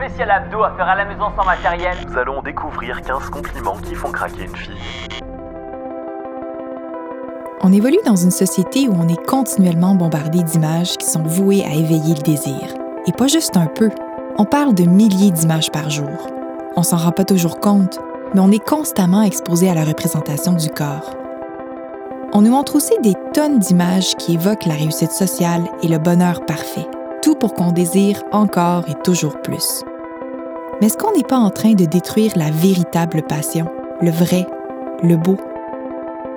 spécial abdo à faire à la maison sans matériel. Nous allons découvrir 15 compliments qui font craquer une fille. On évolue dans une société où on est continuellement bombardé d'images qui sont vouées à éveiller le désir. Et pas juste un peu. On parle de milliers d'images par jour. On s'en rend pas toujours compte, mais on est constamment exposé à la représentation du corps. On nous montre aussi des tonnes d'images qui évoquent la réussite sociale et le bonheur parfait, tout pour qu'on désire encore et toujours plus. Mais est-ce qu'on n'est pas en train de détruire la véritable passion, le vrai, le beau?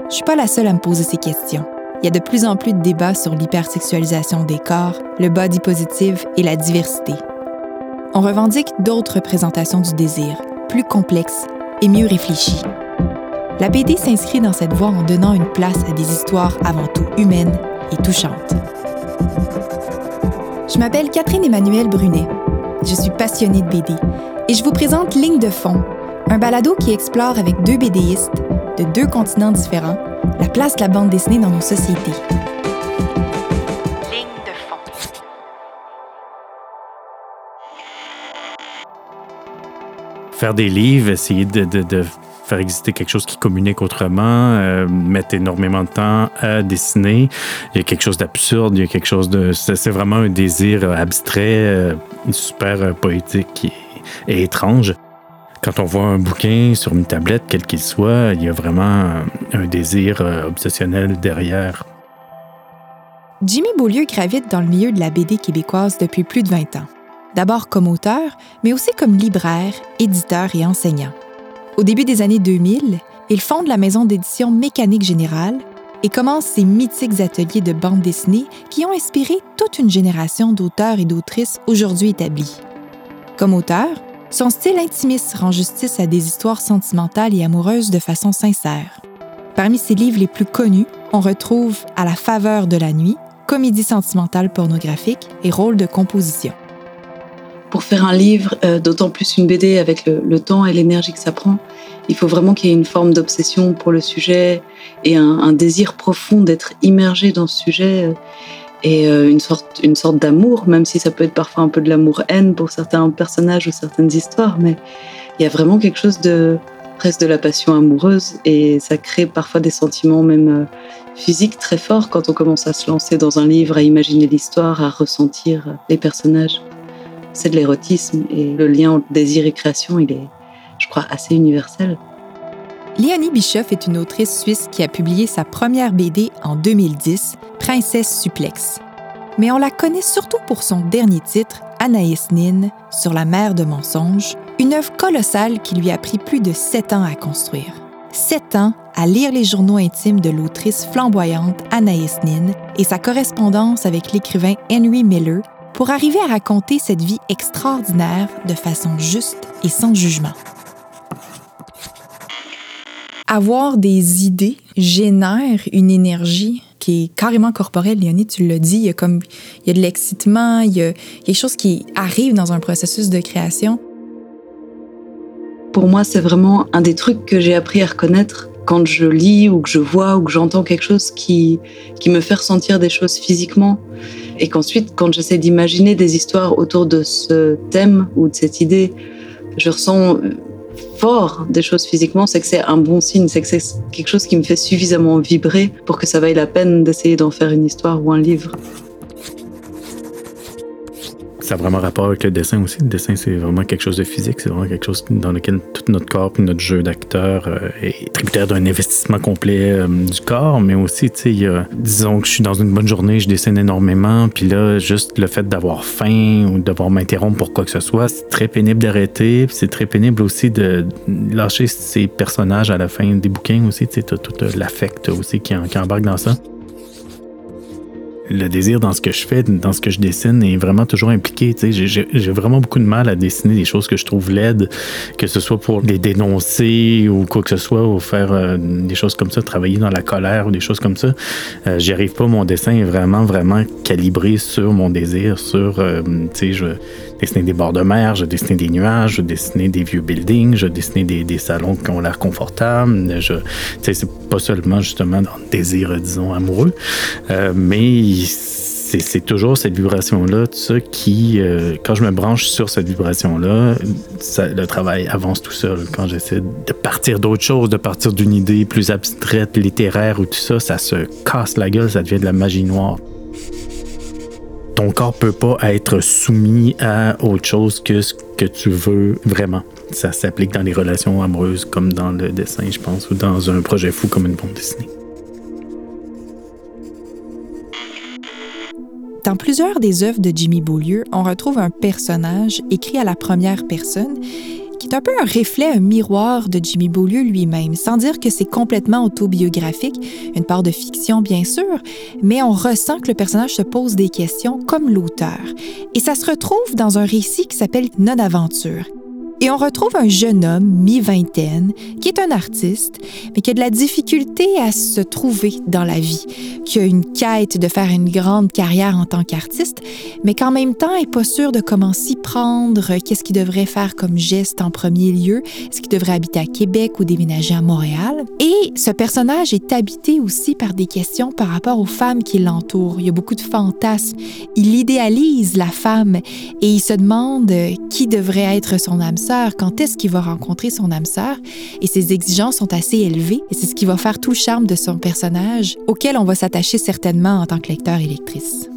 Je suis pas la seule à me poser ces questions. Il y a de plus en plus de débats sur l'hypersexualisation des corps, le body positive et la diversité. On revendique d'autres représentations du désir, plus complexes et mieux réfléchies. La BD s'inscrit dans cette voie en donnant une place à des histoires avant tout humaines et touchantes. Je m'appelle Catherine Emmanuelle Brunet. Je suis passionnée de BD et je vous présente Ligne de fond, un balado qui explore avec deux BDistes de deux continents différents la place de la bande dessinée dans nos sociétés. Ligne de fond. Faire des livres, essayer de, de, de faire exister quelque chose qui communique autrement, euh, mettre énormément de temps à dessiner. Il y a quelque chose d'absurde, il y a quelque chose de... C'est vraiment un désir abstrait, euh, super euh, poétique et, et étrange. Quand on voit un bouquin sur une tablette, quel qu'il soit, il y a vraiment un désir euh, obsessionnel derrière. Jimmy Beaulieu gravite dans le milieu de la BD québécoise depuis plus de 20 ans. D'abord comme auteur, mais aussi comme libraire, éditeur et enseignant. Au début des années 2000, il fonde la maison d'édition Mécanique Générale et commence ses mythiques ateliers de bande dessinée qui ont inspiré toute une génération d'auteurs et d'autrices aujourd'hui établis. Comme auteur, son style intimiste rend justice à des histoires sentimentales et amoureuses de façon sincère. Parmi ses livres les plus connus, on retrouve À la faveur de la nuit, comédie sentimentale pornographique et rôle de composition. Pour faire un livre, euh, d'autant plus une BD avec le, temps et l'énergie que ça prend, il faut vraiment qu'il y ait une forme d'obsession pour le sujet et un, un désir profond d'être immergé dans ce sujet. Et euh, une sorte, une sorte d'amour, même si ça peut être parfois un peu de l'amour-haine pour certains personnages ou certaines histoires, mais il y a vraiment quelque chose de presque de la passion amoureuse et ça crée parfois des sentiments même euh, physiques très forts quand on commence à se lancer dans un livre, à imaginer l'histoire, à ressentir les personnages. C'est de l'érotisme et le lien entre désir et création, il est, je crois, assez universel. Léonie Bischoff est une autrice suisse qui a publié sa première BD en 2010, Princesse Suplex. Mais on la connaît surtout pour son dernier titre, Anaïs Nin, sur la mer de mensonges, une œuvre colossale qui lui a pris plus de sept ans à construire. Sept ans à lire les journaux intimes de l'autrice flamboyante Anaïs Nin et sa correspondance avec l'écrivain Henry Miller pour arriver à raconter cette vie extraordinaire de façon juste et sans jugement avoir des idées génère une énergie qui est carrément corporelle. Léonie, tu l'as dit, il y a comme il y a de l'excitement, il y a quelque chose qui arrive dans un processus de création. Pour moi, c'est vraiment un des trucs que j'ai appris à reconnaître quand je lis ou que je vois ou que j'entends quelque chose qui, qui me fait ressentir des choses physiquement. Et qu'ensuite, quand j'essaie d'imaginer des histoires autour de ce thème ou de cette idée, je ressens des choses physiquement, c'est que c'est un bon signe, c'est que c'est quelque chose qui me fait suffisamment vibrer pour que ça vaille la peine d'essayer d'en faire une histoire ou un livre ça a vraiment rapport avec le dessin aussi. Le dessin, c'est vraiment quelque chose de physique. C'est vraiment quelque chose dans lequel tout notre corps et notre jeu d'acteur euh, est tributaire d'un investissement complet euh, du corps. Mais aussi, tu sais, disons que je suis dans une bonne journée, je dessine énormément. Puis là, juste le fait d'avoir faim ou devoir m'interrompre pour quoi que ce soit, c'est très pénible d'arrêter. c'est très pénible aussi de lâcher ces personnages à la fin des bouquins aussi. Tu sais, tout l'affect aussi qui, qui embarque dans ça le désir dans ce que je fais, dans ce que je dessine est vraiment toujours impliqué. J'ai vraiment beaucoup de mal à dessiner des choses que je trouve laides, que ce soit pour les dénoncer ou quoi que ce soit, ou faire euh, des choses comme ça, travailler dans la colère ou des choses comme ça. Euh, J'y arrive pas. Mon dessin est vraiment, vraiment calibré sur mon désir, sur, euh, tu sais, je dessiner des bords de mer, je dessiner des nuages, je dessiner des vieux buildings, je dessiner des, des salons qui ont l'air confortables. Je, c'est pas seulement justement dans le désir, disons, amoureux, euh, mais c'est toujours cette vibration-là, tout ça, qui, euh, quand je me branche sur cette vibration-là, le travail avance tout seul. Quand j'essaie de partir d'autre chose, de partir d'une idée plus abstraite, littéraire ou tout ça, ça se casse la gueule, ça devient de la magie noire. Ton corps peut pas être soumis à autre chose que ce que tu veux vraiment. Ça s'applique dans les relations amoureuses comme dans le dessin, je pense, ou dans un projet fou comme une bande dessinée. Dans plusieurs des œuvres de Jimmy Beaulieu, on retrouve un personnage écrit à la première personne qui est un peu un reflet, un miroir de Jimmy Beaulieu lui-même, sans dire que c'est complètement autobiographique, une part de fiction bien sûr, mais on ressent que le personnage se pose des questions comme l'auteur. Et ça se retrouve dans un récit qui s'appelle Non Aventure. Et on retrouve un jeune homme, mi-vingtaine, qui est un artiste, mais qui a de la difficulté à se trouver dans la vie, qui a une quête de faire une grande carrière en tant qu'artiste, mais qu'en même temps n'est pas sûr de comment s'y prendre, qu'est-ce qu'il devrait faire comme geste en premier lieu, est-ce qu'il devrait habiter à Québec ou déménager à Montréal. Et ce personnage est habité aussi par des questions par rapport aux femmes qui l'entourent. Il y a beaucoup de fantasmes. Il idéalise la femme et il se demande qui devrait être son âme sœur quand est-ce qu'il va rencontrer son âme sœur, et ses exigences sont assez élevées, et c'est ce qui va faire tout le charme de son personnage, auquel on va s'attacher certainement en tant que lecteur et lectrice.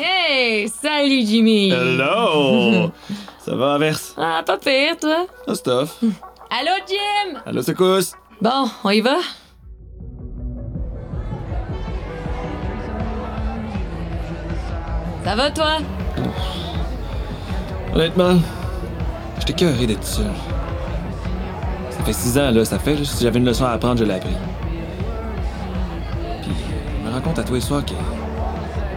Hey! Salut Jimmy! Hello! Ça va, Averse? Ah, pas pire, toi? Ah, stuff. Allô, Jim! Allô, secousse? Bon, on y va? Ça va, toi? Honnêtement, j'étais curieux d'être seul. Ça fait six ans, là, ça fait, si j'avais une leçon à apprendre, je l'ai appris. Puis, je me rends compte à tous les soirs que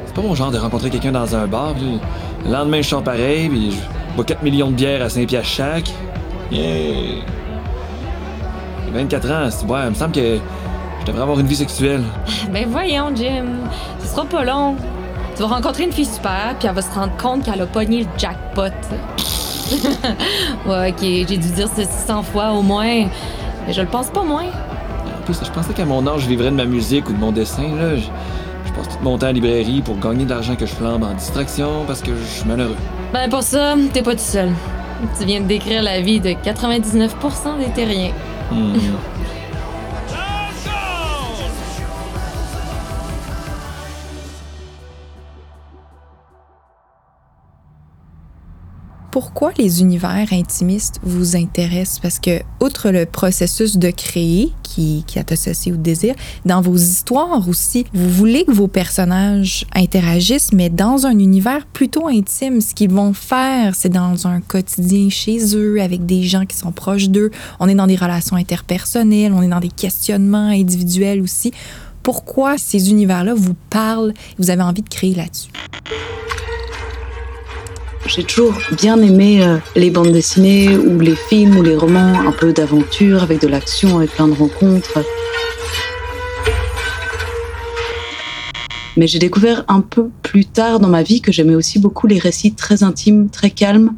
c'est pas mon genre de rencontrer quelqu'un dans un bar, puis le lendemain, je sors pareil, puis je bois 4 millions de bières à 5 piastres chaque. Yeah! J'ai 24 ans, c'est ouais, il me semble que je devrais avoir une vie sexuelle. Ben voyons, Jim. Ce sera pas long. Tu vas rencontrer une fille super, puis elle va se rendre compte qu'elle a pogné le jackpot. ouais, ok, j'ai dû dire ceci 100 fois au moins, mais je le pense pas moins. En plus, je pensais qu'à mon âge, je vivrais de ma musique ou de mon dessin. Là. Je, je passe tout mon temps à la librairie pour gagner de l'argent que je flambe en distraction parce que je suis malheureux. Ben pour ça, t'es pas tout seul. Tu viens de décrire la vie de 99% des terriens. Hmm. pourquoi les univers intimistes vous intéressent? Parce que, outre le processus de créer qui, qui est associé au désir, dans vos histoires aussi, vous voulez que vos personnages interagissent, mais dans un univers plutôt intime. Ce qu'ils vont faire, c'est dans un quotidien chez eux, avec des gens qui sont proches d'eux. On est dans des relations interpersonnelles, on est dans des questionnements individuels aussi. Pourquoi ces univers-là vous parlent? Vous avez envie de créer là-dessus? J'ai toujours bien aimé euh, les bandes dessinées ou les films ou les romans un peu d'aventure avec de l'action, avec plein de rencontres. Mais j'ai découvert un peu plus tard dans ma vie que j'aimais aussi beaucoup les récits très intimes, très calmes,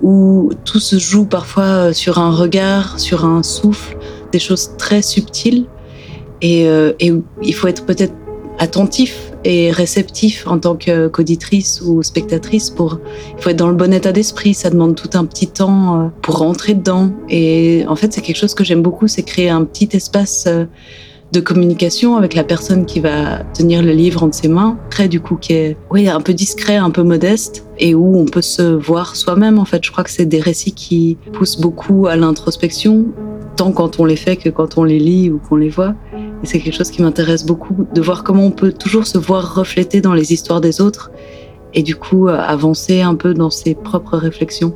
où tout se joue parfois euh, sur un regard, sur un souffle, des choses très subtiles. Et, euh, et il faut être peut-être attentif et réceptif en tant qu'auditrice ou spectatrice pour il faut être dans le bon état d'esprit ça demande tout un petit temps euh, pour rentrer dedans. Et en fait c'est quelque chose que j'aime beaucoup c'est créer un petit espace euh, de communication avec la personne qui va tenir le livre entre ses mains très du coup qui est oui un peu discret un peu modeste et où on peut se voir soi-même en fait. Je crois que c'est des récits qui poussent beaucoup à l'introspection tant quand on les fait que quand on les lit ou qu'on les voit c'est quelque chose qui m'intéresse beaucoup, de voir comment on peut toujours se voir refléter dans les histoires des autres et du coup euh, avancer un peu dans ses propres réflexions.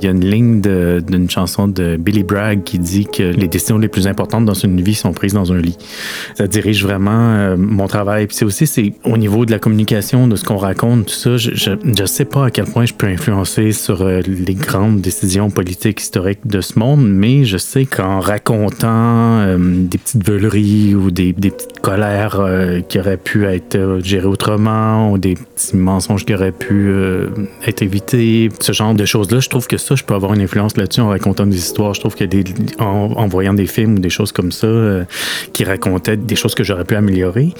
Il y a une ligne d'une chanson de Billy Bragg qui dit que les décisions les plus importantes dans une vie sont prises dans un lit. Ça dirige vraiment euh, mon travail. Puis c'est aussi c'est au niveau de la communication, de ce qu'on raconte, tout ça. Je, je, sais pas à quel point je peux influencer sur euh, les grandes décisions politiques historiques de ce monde, mais je sais qu'en racontant euh, des petites veuleries ou des, des petites colères qui auraient pu être gérées autrement ou des petits mensonges qui auraient pu être évités, ce genre de choses-là, je trouve que je peux avoir une influence là-dessus en racontant des histoires. Je trouve que en, voyant des films ou des choses comme ça euh, qui racontaient des choses que j'aurais pu améliorer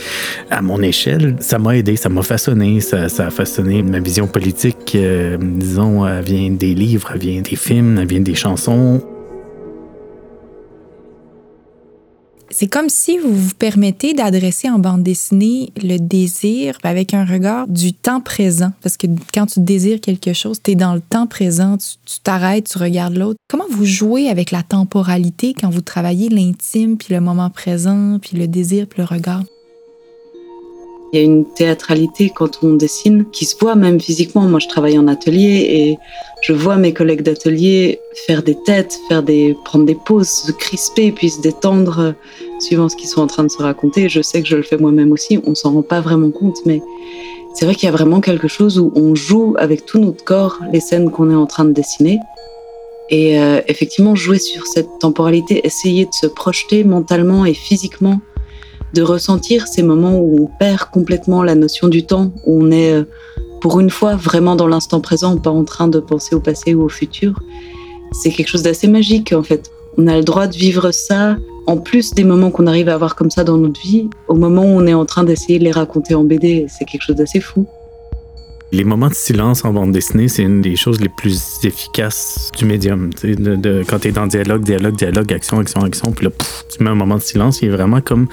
à mon échelle, ça m'a aidé, ça m'a façonné, ça, ça, a façonné ma vision politique. Euh, disons, elle vient des livres, elle vient des films, elle vient des chansons. C'est comme si vous vous permettez d'adresser en bande dessinée le désir avec un regard du temps présent. Parce que quand tu désires quelque chose, tu es dans le temps présent, tu t'arrêtes, tu, regardes l'autre. Comment vous jouez avec la temporalité quand vous travaillez l'intime, puis le moment présent, puis le désir, puis le regard? Il y a une théâtralité quand on dessine qui se voit même physiquement. Moi, je travaille en atelier et je vois mes collègues d'atelier faire des têtes, faire des, prendre des pauses, se crisper, puis se détendre euh, suivant ce qu'ils sont en train de se raconter. Je sais que je le fais moi-même aussi. On s'en rend pas vraiment compte, mais c'est vrai qu'il y a vraiment quelque chose où on joue avec tout notre corps les scènes qu'on est en train de dessiner. Et euh, effectivement, jouer sur cette temporalité, essayer de se projeter mentalement et physiquement de ressentir ces moments où on perd complètement la notion du temps, où on est euh, pour une fois vraiment dans l'instant présent, pas en train de penser au passé ou au futur. C'est quelque chose d'assez magique en fait. On a le droit de vivre ça en plus des moments qu'on arrive à avoir comme ça dans notre vie, au moment où on est en train d'essayer de les raconter en BD, c'est quelque chose d'assez fou. Les moments de silence en bande dessinée, c'est une des choses les plus efficaces du médium. De, de, quand tu es dans dialogue, dialogue, dialogue, action, action, action, puis là, tu mets un moment de silence, il est vraiment comme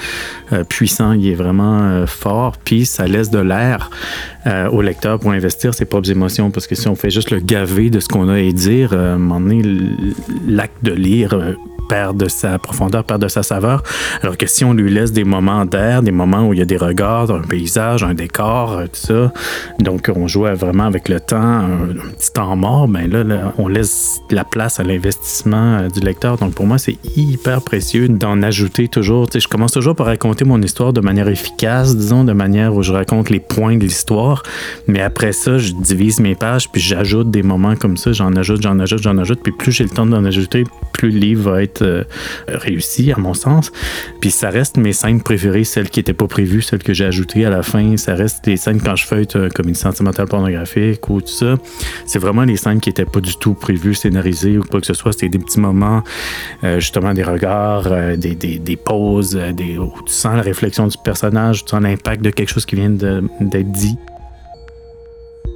euh, puissant, il est vraiment euh, fort, puis ça laisse de l'air euh, au lecteur pour investir ses propres émotions. Parce que si on fait juste le gaver de ce qu'on a à dire, à un moment donné, l'acte de lire perd de sa profondeur, perd de sa saveur. Alors que si on lui laisse des moments d'air, des moments où il y a des regards, un paysage, un décor, tout ça, donc on joue vraiment avec le temps, un, petit temps mort, ben là, on laisse la place à l'investissement euh, du lecteur. Donc pour moi, c'est hyper précieux d'en ajouter toujours. Tu sais, je commence toujours par raconter mon histoire de manière efficace, disons, de manière où je raconte les points de l'histoire, mais après ça, je divise mes pages, puis j'ajoute des moments comme ça, j'en ajoute, j'en ajoute, j'en ajoute, puis plus j'ai le temps d'en ajouter, plus le livre va être euh, réussi, à mon sens. Puis ça reste mes scènes préférées, celles qui n'étaient pas prévues, celles que j'ai ajoutées à la fin. Ça reste les scènes quand je feuille euh, comme une sentimentale pornographique ou tout ça. C'est vraiment les scènes qui n'étaient pas du tout prévues, scénarisées ou quoi que ce soit. C'était des petits moments, euh, justement, des regards, des, des, des, pauses, des, où tu sens la réflexion du personnage, tu sens l'impact de quelque chose qui vient d'être dit.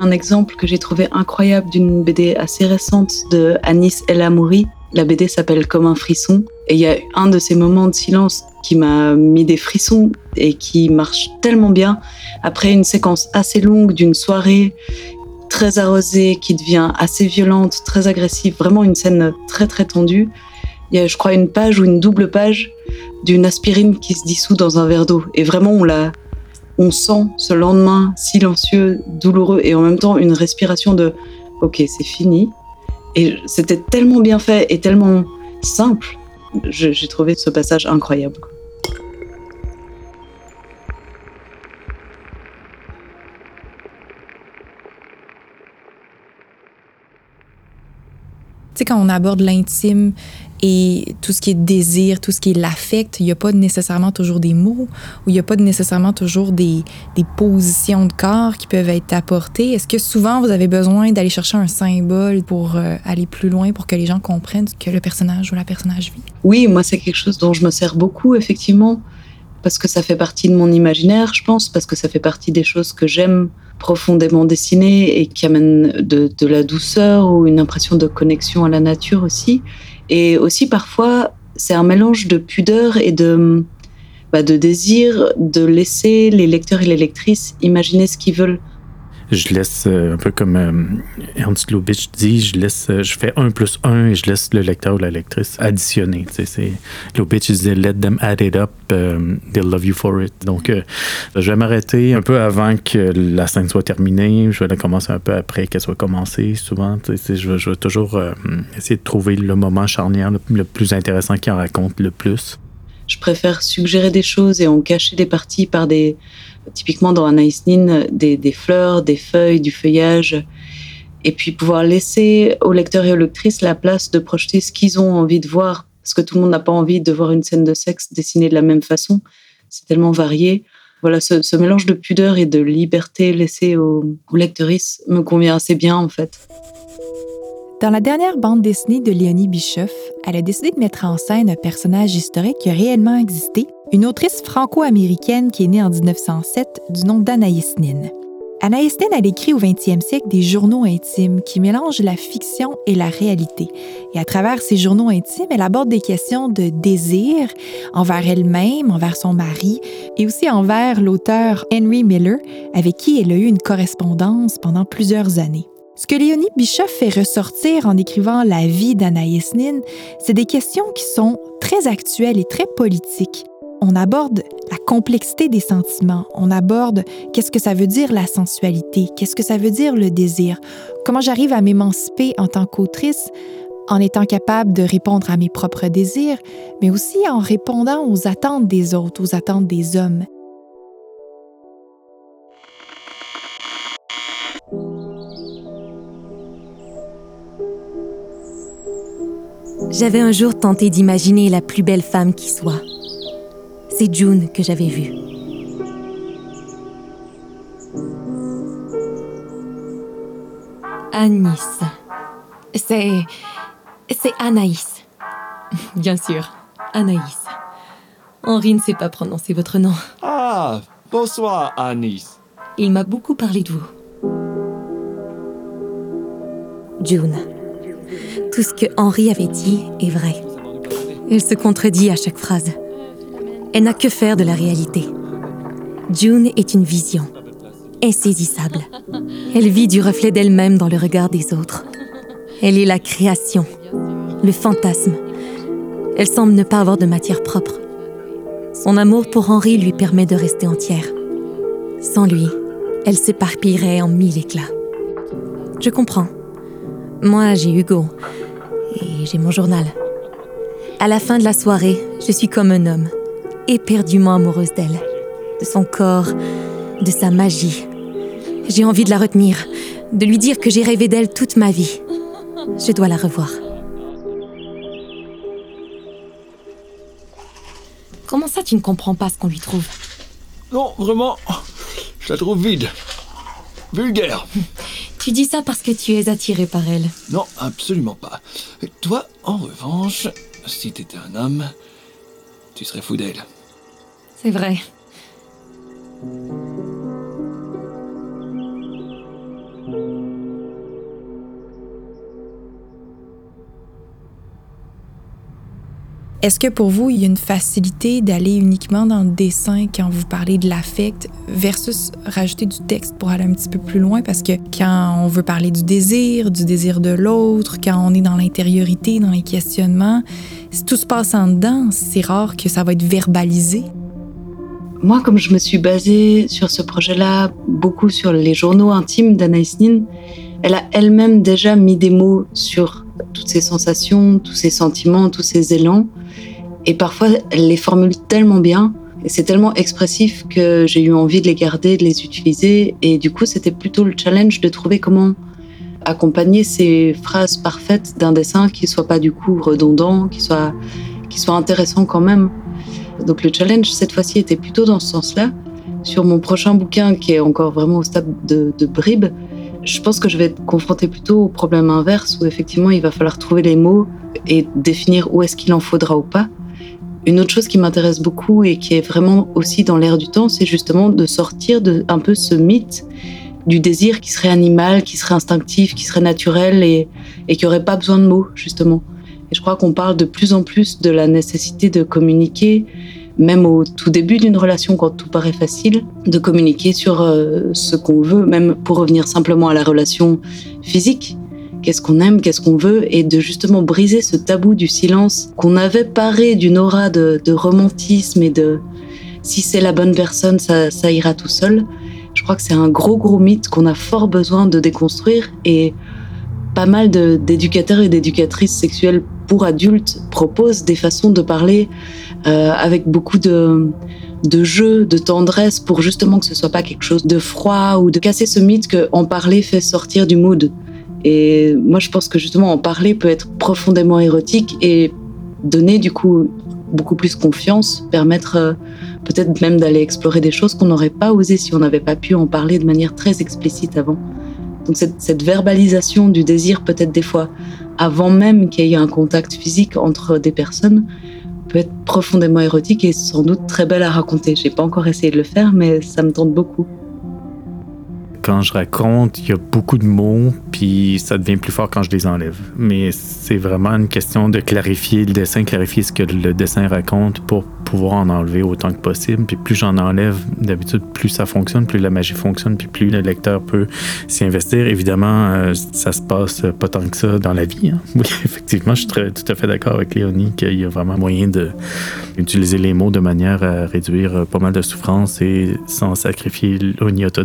Un exemple que j'ai trouvé incroyable d'une BD assez récente de Anis El Amouri, la BD s'appelle Comme un frisson. Et il y a un de ces moments de silence qui m'a mis des frissons et qui marche tellement bien. Après une séquence assez longue d'une soirée très arrosée qui devient assez violente, très agressive, vraiment une scène très très tendue. Il y a, je crois, une page ou une double page d'une aspirine qui se dissout dans un verre d'eau. Et vraiment, on on sent ce lendemain silencieux, douloureux et en même temps une respiration de OK, c'est fini. Et c'était tellement bien fait et tellement simple. J'ai trouvé ce passage incroyable. Tu sais, quand on aborde l'intime et tout ce qui est désir, tout ce qui est l'affect, il n'y a pas nécessairement toujours des mots ou il n'y a pas nécessairement toujours des, positions de corps qui peuvent être apportées. Est-ce que souvent vous avez besoin d'aller chercher un symbole pour euh, aller plus loin, pour que les gens comprennent ce que le personnage ou la personnage vit? Oui, moi c'est quelque chose dont je me sers beaucoup, effectivement, parce que ça fait partie de mon imaginaire, je pense, parce que ça fait partie des choses que j'aime profondément dessiner et qui amènent de la douceur ou une impression de connexion à la nature aussi. Et aussi parfois, c'est un mélange de pudeur et de, bah, de désir de laisser les lecteurs et les lectrices imaginer ce qu'ils veulent. Je laisse, euh, un peu comme euh, Ernst Lubitsch dit, je laisse, euh, je fais un plus un et je laisse le lecteur ou la lectrice additionner. Lubitsch disait, let them add it up, they'll love you for it. Donc, je vais m'arrêter un peu avant que la scène soit terminée. Je vais la commencer un peu après qu'elle soit commencée. Souvent, tu sais, je, je, vais toujours essayer de trouver le moment charnière le plus intéressant qui en raconte le plus. Je préfère suggérer des choses et en cacher des parties par des, typiquement dans Anaïs Nin, des, des, fleurs, des feuilles, du feuillage, et puis pouvoir laisser aux lecteurs et aux lectrices la place de projeter ce qu'ils ont envie de voir, parce que tout le monde n'a pas envie de voir une scène de sexe dessinée de la même façon, c'est tellement varié. Voilà, ce, ce, mélange de pudeur et de liberté laissé aux, aux lectrices me convient assez bien en fait. Dans la dernière bande dessinée de Léonie Bischoff, elle a décidé de mettre en scène un personnage historique qui a réellement existé, une autrice franco-américaine qui est née en 1907 du nom d'Anaïs Nin. Anaïs Nin, elle écrit au 20e siècle des journaux intimes qui mélangent la fiction et la réalité. Et à travers ces journaux intimes, elle aborde des questions de désir envers elle-même, envers son mari et aussi envers l'auteur Henry Miller, avec qui elle a eu une correspondance pendant plusieurs années. Ce que Léonie Bischoff fait ressortir en écrivant La vie d'Anaïs Nin, c'est des questions qui sont très actuelles et très politiques. On aborde la complexité des sentiments, on aborde qu'est-ce que ça veut dire la sensualité, qu'est-ce que ça veut dire le désir, comment j'arrive à m'émanciper en tant qu'autrice en étant capable de répondre à mes propres désirs, mais aussi en répondant aux attentes des autres, aux attentes des hommes. J'avais un jour tenté d'imaginer la plus belle femme qui soit. C'est June que j'avais vue. Anis. C'est. C'est Anaïs. Bien sûr, Anaïs. Henri ne sait pas prononcer votre nom. Ah, bonsoir, Anis. Il m'a beaucoup parlé de vous. June. Tout ce que Henri avait dit est vrai. Elle se contredit à chaque phrase. Elle n'a que faire de la réalité. June est une vision, insaisissable. Elle vit du reflet d'elle-même dans le regard des autres. Elle est la création, le fantasme. Elle semble ne pas avoir de matière propre. Son amour pour Henri lui permet de rester entière. Sans lui, elle s'éparpillerait en mille éclats. Je comprends. Moi, j'ai Hugo et j'ai mon journal. À la fin de la soirée, je suis comme un homme, éperdument amoureuse d'elle, de son corps, de sa magie. J'ai envie de la retenir, de lui dire que j'ai rêvé d'elle toute ma vie. Je dois la revoir. Comment ça, tu ne comprends pas ce qu'on lui trouve? Non, vraiment, je la trouve vide. Vulgaire. Tu dis ça parce que tu es attiré par elle. Non, absolument pas. Toi, en revanche, si t'étais un homme, tu serais fou d'elle. C'est vrai. Est-ce que pour vous, il y a une facilité d'aller uniquement dans le dessin quand vous parlez de l'affect versus rajouter du texte pour aller un petit peu plus loin? Parce que quand on veut parler du désir, du désir de l'autre, quand on est dans l'intériorité, dans les questionnements, si tout se passe en dedans, c'est rare que ça va être verbalisé. Moi, comme je me suis basée sur ce projet-là, beaucoup sur les journaux intimes d'Anaïs Nin, elle a elle-même déjà mis des mots sur toutes ces sensations, tous ces sentiments, tous ces élans. Et parfois, elle les formule tellement bien et c'est tellement expressif que j'ai eu envie de les garder, de les utiliser. Et du coup, c'était plutôt le challenge de trouver comment accompagner ces phrases parfaites d'un dessin qui soit pas du coup redondant, qui soit, qui soit intéressant quand même. Donc le challenge cette fois-ci était plutôt dans ce sens-là. Sur mon prochain bouquin, qui est encore vraiment au stade de, de bribe, je pense que je vais être confrontée plutôt au problème inverse où effectivement il va falloir trouver les mots et définir où est-ce qu'il en faudra ou pas. Une autre chose qui m'intéresse beaucoup et qui est vraiment aussi dans l'air du temps, c'est justement de sortir de un peu ce mythe du désir qui serait animal, qui serait instinctif, qui serait naturel et, et qui aurait pas besoin de mots, justement. Et je crois qu'on parle de plus en plus de la nécessité de communiquer, même au tout début d'une relation, quand tout paraît facile, de communiquer sur euh, ce qu'on veut, même pour revenir simplement à la relation physique. Qu'est-ce qu'on aime, qu'est-ce qu'on veut, et de justement briser ce tabou du silence qu'on avait paré d'une aura de, romantisme et de si c'est la bonne personne, ça, ça ira tout seul. Je crois que c'est un gros, gros mythe qu'on a fort besoin de déconstruire et pas mal d'éducateurs et d'éducatrices sexuelles pour adultes proposent des façons de parler euh, avec beaucoup de, de jeu, de tendresse pour justement que ce soit pas quelque chose de froid ou de casser ce mythe que en parler fait sortir du mood. Et moi, je pense que justement en parler peut être profondément érotique et donner du coup beaucoup plus confiance, permettre euh, peut-être même d'aller explorer des choses qu'on n'aurait pas osé si on n'avait pas pu en parler de manière très explicite avant. Donc cette, cette verbalisation du désir peut-être des fois avant même qu'il y ait un contact physique entre des personnes, peut être profondément érotique et sans doute très belle à raconter. J'ai pas encore essayé de le faire, mais ça me tente beaucoup quand je raconte, il y a beaucoup de mots, puis ça devient plus fort quand je les enlève. Mais c'est vraiment une question de clarifier le dessin, clarifier ce que le dessin raconte pour pouvoir en enlever autant que possible. Puis plus j'en enlève, d'habitude, plus ça fonctionne, plus la magie fonctionne, puis plus le lecteur peut s'y investir. Évidemment, euh, ça se passe pas tant que ça dans la vie. Hein. Oui, effectivement, je suis tout à fait d'accord avec Léonie qu'il y a vraiment moyen d'utiliser les mots de manière à réduire pas mal de souffrance et sans sacrifier l'iota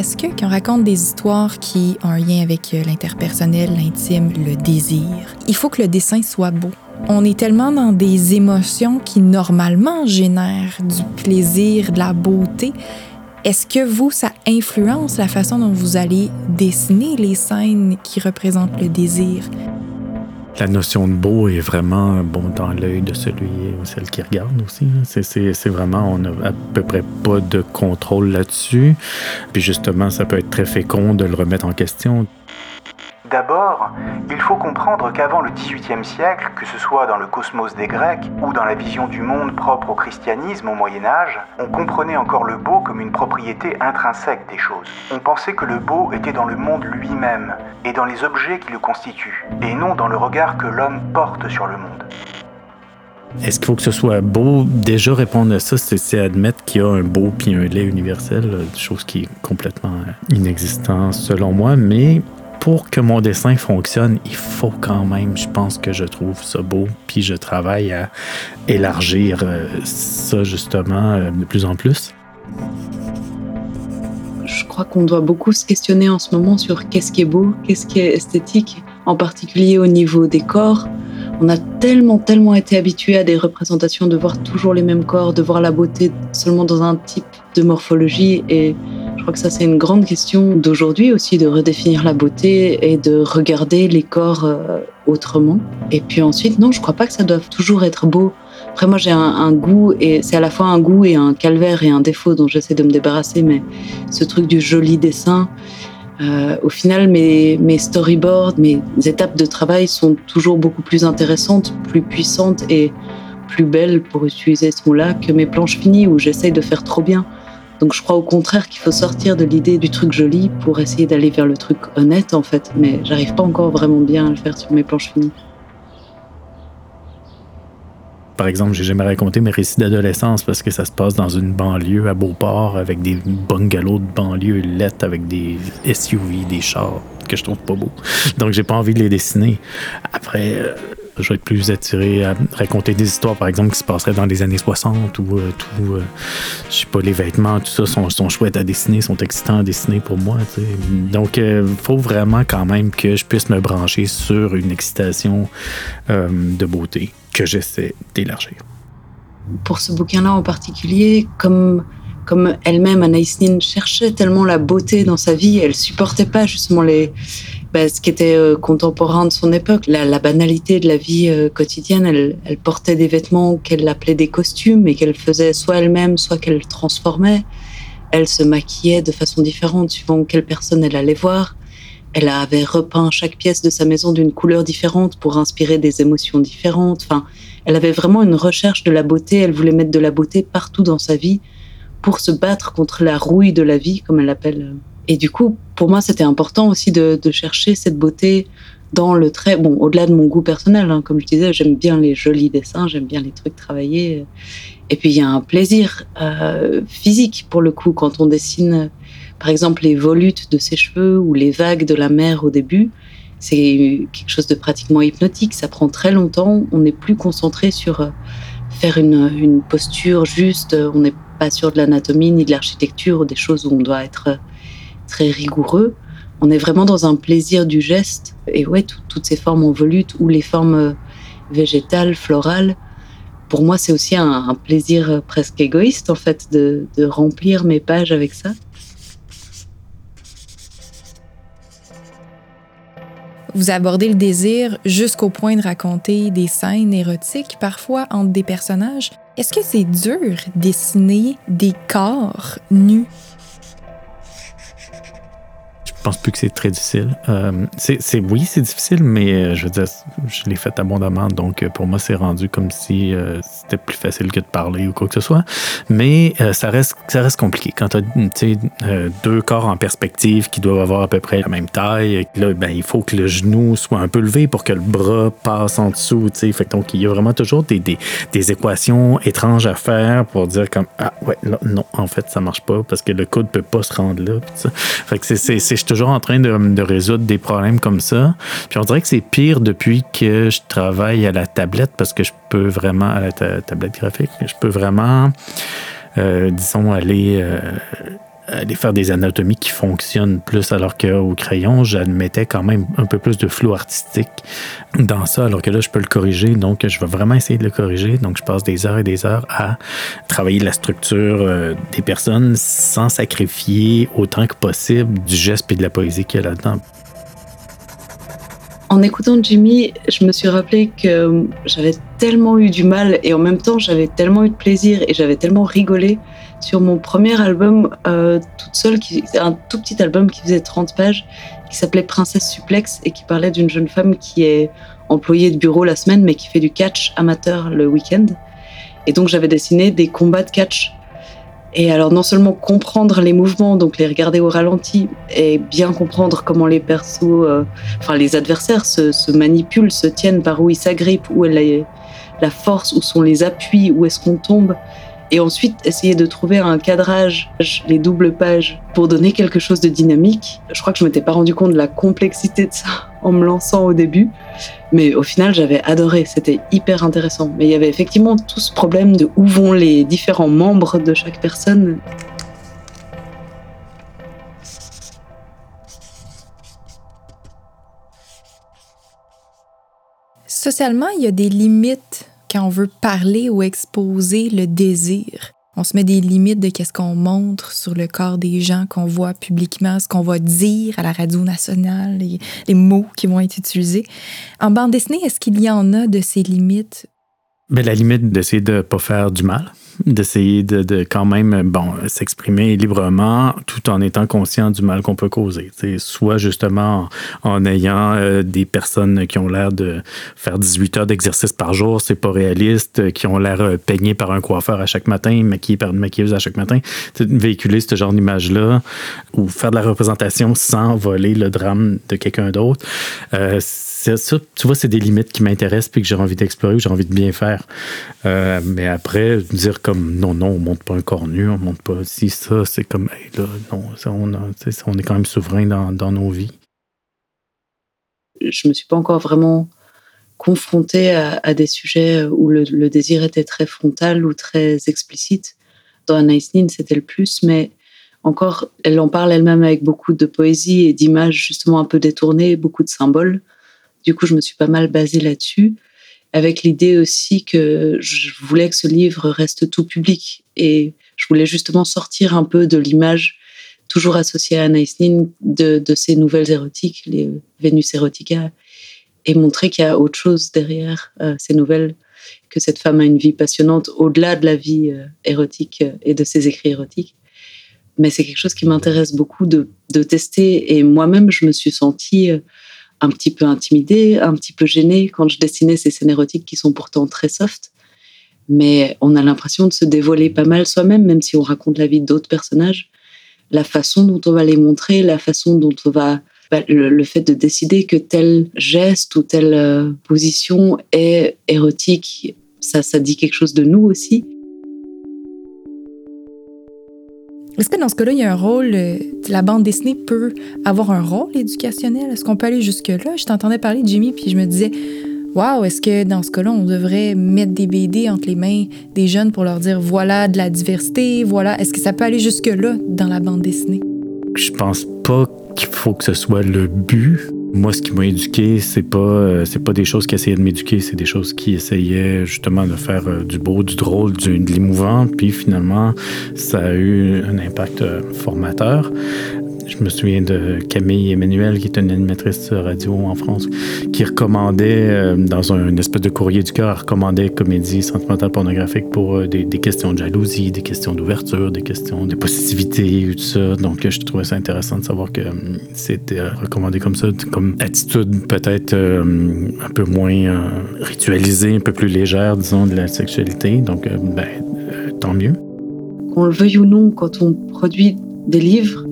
Est-ce que quand on raconte des histoires qui ont un lien avec euh, l'interpersonnel, l'intime, le désir, il faut que le dessin soit beau? On est tellement dans des émotions qui normalement génèrent du plaisir, de la beauté. Est-ce que vous, ça influence la façon dont vous allez dessiner les scènes qui représentent le désir? La notion de beau est vraiment bon dans l'œil de celui ou celle qui regarde aussi. C'est vraiment, on n'a à peu près pas de contrôle là-dessus. Puis justement, ça peut être très fécond de le remettre en question. D'abord, il faut comprendre qu'avant le XVIIIe siècle, que ce soit dans le cosmos des Grecs ou dans la vision du monde propre au christianisme au Moyen Âge, on comprenait encore le beau comme une propriété intrinsèque des choses. On pensait que le beau était dans le monde lui-même et dans les objets qui le constituent, et non dans le regard que l'homme porte sur le monde. Est-ce qu'il faut que ce soit beau? Déjà, répondre à ça, c'est admettre qu'il y a un beau puis un laid universel, chose qui est complètement inexistante selon moi, mais pour que mon dessin fonctionne, il faut quand même, je pense que je trouve ça beau, puis je travaille à élargir euh, ça justement euh, de plus en plus. Je crois qu'on doit beaucoup se questionner en ce moment sur qu'est-ce qui est beau, qu'est-ce qui est esthétique, en particulier au niveau des corps. On a tellement, tellement été habitué à des représentations de voir toujours les mêmes corps, de voir la beauté seulement dans un type de morphologie et crois que ça, c'est une grande question d'aujourd'hui aussi, de redéfinir la beauté et de regarder les corps euh, autrement. Et puis ensuite, non, je crois pas que ça doive toujours être beau. Après, moi, j'ai un, goût, et c'est à la fois un goût et un calvaire et un défaut dont j'essaie de me débarrasser, mais ce truc du joli dessin, euh, au final, mes, mes storyboards, mes étapes de travail sont toujours beaucoup plus intéressantes, plus puissantes et plus belles, pour utiliser ce mot-là, que mes planches finies où j'essaie de faire trop bien. Donc je crois au contraire qu'il faut sortir de l'idée du truc joli pour essayer d'aller vers le truc honnête en fait. Mais j'arrive pas encore vraiment bien à le faire sur mes planches finies. Par exemple, j'ai jamais raconté mes récits d'adolescence parce que ça se passe dans une banlieue à Beauport avec des bungalows de banlieue lettres avec des SUV, des chars que je trouve pas beaux. Donc j'ai pas envie de les dessiner. Après, euh, je vais être plus attiré à raconter des histoires, par exemple, qui se passeraient dans les années 60 ou euh, tout, euh, je sais pas, les vêtements, tout ça sont, chouettes à dessiner, sont excitants à dessiner pour moi. Donc, il euh, faut vraiment quand même que je puisse me brancher sur une excitation de beauté que j'essaie d'élargir. Pour ce bouquin-là en particulier, comme comme elle-même, Anaïs Nin cherchait tellement la beauté dans sa vie, elle supportait pas justement les, bah, ce qui était euh, contemporain de son époque, la, banalité de la vie euh, quotidienne. Elle, elle, portait des vêtements qu'elle appelait des costumes et qu'elle faisait soit elle-même, soit qu'elle transformait. Elle se maquillait de façon différente suivant quelle personne elle allait voir. Elle avait repeint chaque pièce de sa maison d'une couleur différente pour inspirer des émotions différentes. Enfin, elle avait vraiment une recherche de la beauté. Elle voulait mettre de la beauté partout dans sa vie pour se battre contre la rouille de la vie, comme elle l'appelle. Et du coup, pour moi, c'était important aussi de, chercher cette beauté dans le trait. Bon, au-delà de mon goût personnel, hein, comme je disais, j'aime bien les jolis dessins, j'aime bien les trucs travaillés. Et puis il y a un plaisir euh, physique pour le coup quand on dessine, par exemple, les volutes de ses cheveux ou les vagues de la mer au début. C'est quelque chose de pratiquement hypnotique. Ça prend très longtemps. On n'est plus concentré sur euh, faire une, posture juste. On n'est pas sûr de l'anatomie ni de l'architecture ou des choses où on doit être très rigoureux on est vraiment dans un plaisir du geste. Et ouais, toutes ces formes en volute ou les formes euh, végétales, florales, pour moi, c'est aussi un, plaisir euh, presque égoïste, en fait, de, de remplir mes pages avec ça. Vous abordez le désir jusqu'au point de raconter des scènes érotiques, parfois entre des personnages. Est-ce que c'est dur dessiner des corps nus? Je pense plus que c'est très difficile. Euh, c'est, oui, c'est difficile, mais euh, je veux dire, je l'ai fait abondamment, donc euh, pour moi, c'est rendu comme si c'était plus facile que de parler ou quoi que ce soit. Mais ça, reste, ça reste compliqué. Quand tu as deux corps en perspective qui doivent avoir à peu près la même taille, là, ben, il faut que le genou soit un peu levé pour que le bras passe en dessous. Fait donc, il y a vraiment toujours des, équations étranges à faire pour dire comme, ah ouais, là, non, en fait, ça marche pas parce que le coude peut pas se rendre là. Fait que c'est, c'est, toujours en train de, résoudre des problèmes comme ça. Puis on dirait que c'est pire depuis que je travaille à la tablette parce que je peux vraiment, à la tablette graphique, je peux vraiment, euh, disons, aller. Aller faire des anatomies qui fonctionnent plus, alors qu'au crayon, j'admettais quand même un peu plus de flou artistique dans ça, alors que là, je peux le corriger. Donc, je vais vraiment essayer de le corriger. Donc, je passe des heures et des heures à travailler la structure euh, des personnes sans sacrifier autant que possible du geste et de la poésie qu'il y a là-dedans. En écoutant Jimmy, je me suis rappelé que j'avais tellement eu du mal et en même temps j'avais tellement eu de plaisir et j'avais tellement rigolé sur mon premier album euh, toute seule, un tout petit album qui faisait 30 pages, qui s'appelait Princesse Suplex et qui parlait d'une jeune femme qui est employée de bureau la semaine mais qui fait du catch amateur le week-end. Et donc j'avais dessiné des combats de catch. Et alors non seulement comprendre les mouvements, donc les regarder au ralenti et bien comprendre comment les persos, euh, enfin les adversaires se, se, manipulent, se tiennent, par où ils s'agrippent, où est la force, où sont les appuis, où est-ce qu'on tombe et ensuite essayer de trouver un cadrage, les doubles pages, pour donner quelque chose de dynamique. Je crois que je m'étais pas rendu compte de la complexité de ça en me lançant au début, mais au final j'avais adoré, c'était hyper intéressant. Mais il y avait effectivement tout ce problème de où vont les différents membres de chaque personne. Socialement, il y a des limites quand on veut parler ou exposer le désir. On se met des limites de qu'est-ce qu'on montre sur le corps des gens qu'on voit publiquement, ce qu'on va dire à la radio nationale, les, mots qui vont être utilisés. En bande dessinée, est-ce qu'il y en a de ces limites? Ben, la limite d'essayer de ne pas faire du mal d'essayer de, quand même bon s'exprimer librement tout en étant conscient du mal qu'on peut causer. soit justement en, ayant euh, des personnes qui ont l'air de faire 18 heures d'exercice par jour, c'est pas réaliste, qui ont l'air euh, peignées par un coiffeur à chaque matin, maquillées par une maquilleuse à chaque matin. Véhiculer ce genre d'image-là ou faire de la représentation sans voler le drame de quelqu'un d'autre. Euh, tu vois, c'est des limites qui m'intéressent puis que j'ai envie d'explorer, que j'ai envie de bien faire. Euh, mais après, dire comme non, non, on monte pas un corps nu, on monte pas si ça, c'est comme là, non, on, est quand même souverain dans, nos vies. Je me suis pas encore vraiment confrontée à, des sujets où le, le, désir était très frontal ou très explicite. Dans Anaïs Nin, c'était le plus, mais encore, elle en parle elle-même avec beaucoup de poésie et d'images justement un peu détournées, beaucoup de symboles. Du coup, je me suis pas mal basée là-dessus, avec l'idée aussi que je voulais que ce livre reste tout public. Et je voulais justement sortir un peu de l'image toujours associée à Anaïs Nin de, de ces nouvelles érotiques, les Vénus Erotica, et montrer qu'il y a autre chose derrière euh, ces nouvelles, que cette femme a une vie passionnante au-delà de la vie euh, érotique euh, et de ses écrits érotiques. Mais c'est quelque chose qui m'intéresse beaucoup de, de, tester. Et moi-même, je me suis sentie un petit peu intimidée, un petit peu gênée quand je dessinais ces scènes érotiques qui sont pourtant très soft. Mais on a l'impression de se dévoiler pas mal soi-même, même si on raconte la vie d'autres personnages. La façon dont on va les montrer, la façon dont on va bah, le, fait de décider que tel geste ou telle euh, position est érotique, ça, ça dit quelque chose de nous aussi. Est-ce que dans ce cas-là, il y a un rôle, euh, la bande dessinée peut avoir un rôle éducationnel? Est-ce qu'on peut aller jusque-là? Je t'entendais parler de Jimmy, puis je me disais, Waouh, est-ce que dans ce cas-là, on devrait mettre des BD entre les mains des jeunes pour leur dire voilà de la diversité, voilà. Est-ce que ça peut aller jusque-là dans la bande dessinée? Je pense pas qu'il faut que ce soit le but. Moi, ce qui m'a éduqué, c'est pas, euh, pas des choses qui essayaient de m'éduquer, c'est des choses qui essayaient justement de faire euh, du beau, du drôle, de l'émouvant. Puis finalement, ça a eu un impact euh, formateur. Je me souviens de Camille Emmanuel, qui est une animatrice radio en France, qui recommandait, euh, dans un espèce de courrier du cœur, recommandait comédie sentimentale pornographique pour euh, des, questions de jalousie, des questions d'ouverture, des questions de positivité, tout ça. Donc, je trouvais ça intéressant de savoir que euh, c'était recommandé comme ça, comme attitude peut-être un peu moins ritualisée, un peu plus légère, disons, de la sexualité. Donc, ben, tant mieux. Qu'on le veuille ou non, quand on produit des livres,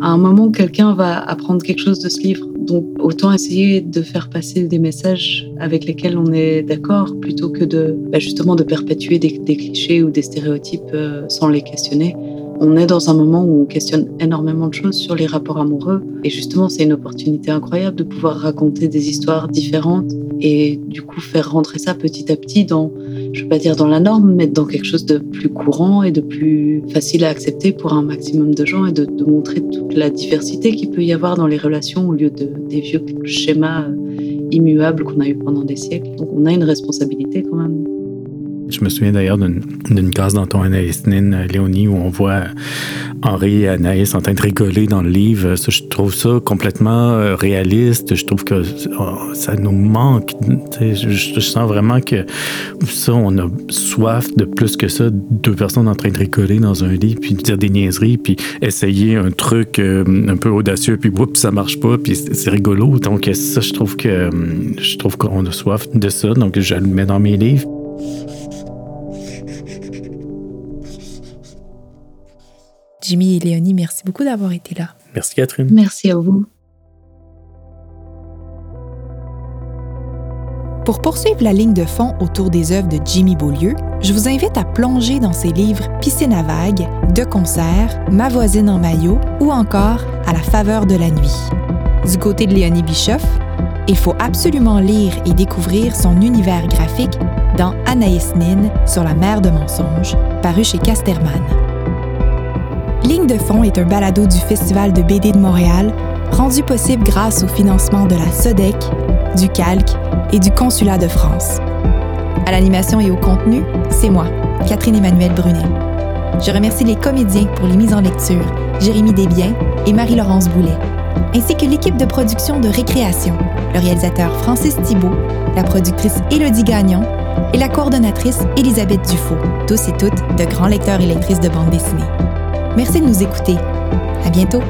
à un moment, quelqu'un va apprendre quelque chose de ce livre. Donc, autant essayer de faire passer des messages avec lesquels on est d'accord, plutôt que de bah, justement de perpétuer des, clichés ou des stéréotypes euh, sans les questionner. On est dans un moment où on questionne énormément de choses sur les rapports amoureux. Et justement, c'est une opportunité incroyable de pouvoir raconter des histoires différentes et du coup faire rentrer ça petit à petit dans je ne veux pas dire dans la norme, mais dans quelque chose de plus courant et de plus facile à accepter pour un maximum de gens et de, montrer toute la diversité qu'il peut y avoir dans les relations au lieu de, des vieux schémas immuables qu'on a eu pendant des siècles. Donc on a une responsabilité quand même. Je me souviens d'ailleurs d'une case dans ton Anaïs Nin, Léonie, où on voit Henri et Anaïs en train de rigoler dans le livre. je trouve ça complètement euh, réaliste. Je trouve que oh, ça nous manque. Je, sens vraiment que ça, on a soif de plus que ça. Deux personnes en train de rigoler dans un lit, puis dire des niaiseries, puis essayer un truc euh, un peu audacieux, puis oups, ça marche pas, puis c'est rigolo. Donc ça, je trouve que je trouve qu'on a soif de ça. Donc je le mets dans mes livres. Jimmy et Léonie, merci beaucoup d'avoir été là. Merci Catherine. Merci à vous. Pour poursuivre la ligne de fond autour des œuvres de Jimmy Beaulieu, je vous invite à plonger dans ses livres Piscine à vagues, De concert, Ma voisine en maillot ou encore À la faveur de la nuit. Du côté de Léonie Bischoff, il faut absolument lire et découvrir son univers graphique dans Anaïs Nin sur la mer de mensonges, paru chez Casterman. Ligne de fond est un balado du Festival de BD de Montréal, rendu possible grâce au financement de la SODEC, du Calque et du Consulat de France. À l'animation et au contenu, c'est moi, Catherine Emmanuel Brunet. Je remercie les comédiens pour les mises en lecture, Jérémy Desbiens et Marie-Laurence Boulet, ainsi que l'équipe de production de Récréation, le réalisateur Francis Thibault, la productrice Élodie Gagnon et la coordonnatrice Elisabeth Dufaux, tous et toutes de grands lecteurs et lectrices de bande dessinée. Merci de nous écouter. À bientôt.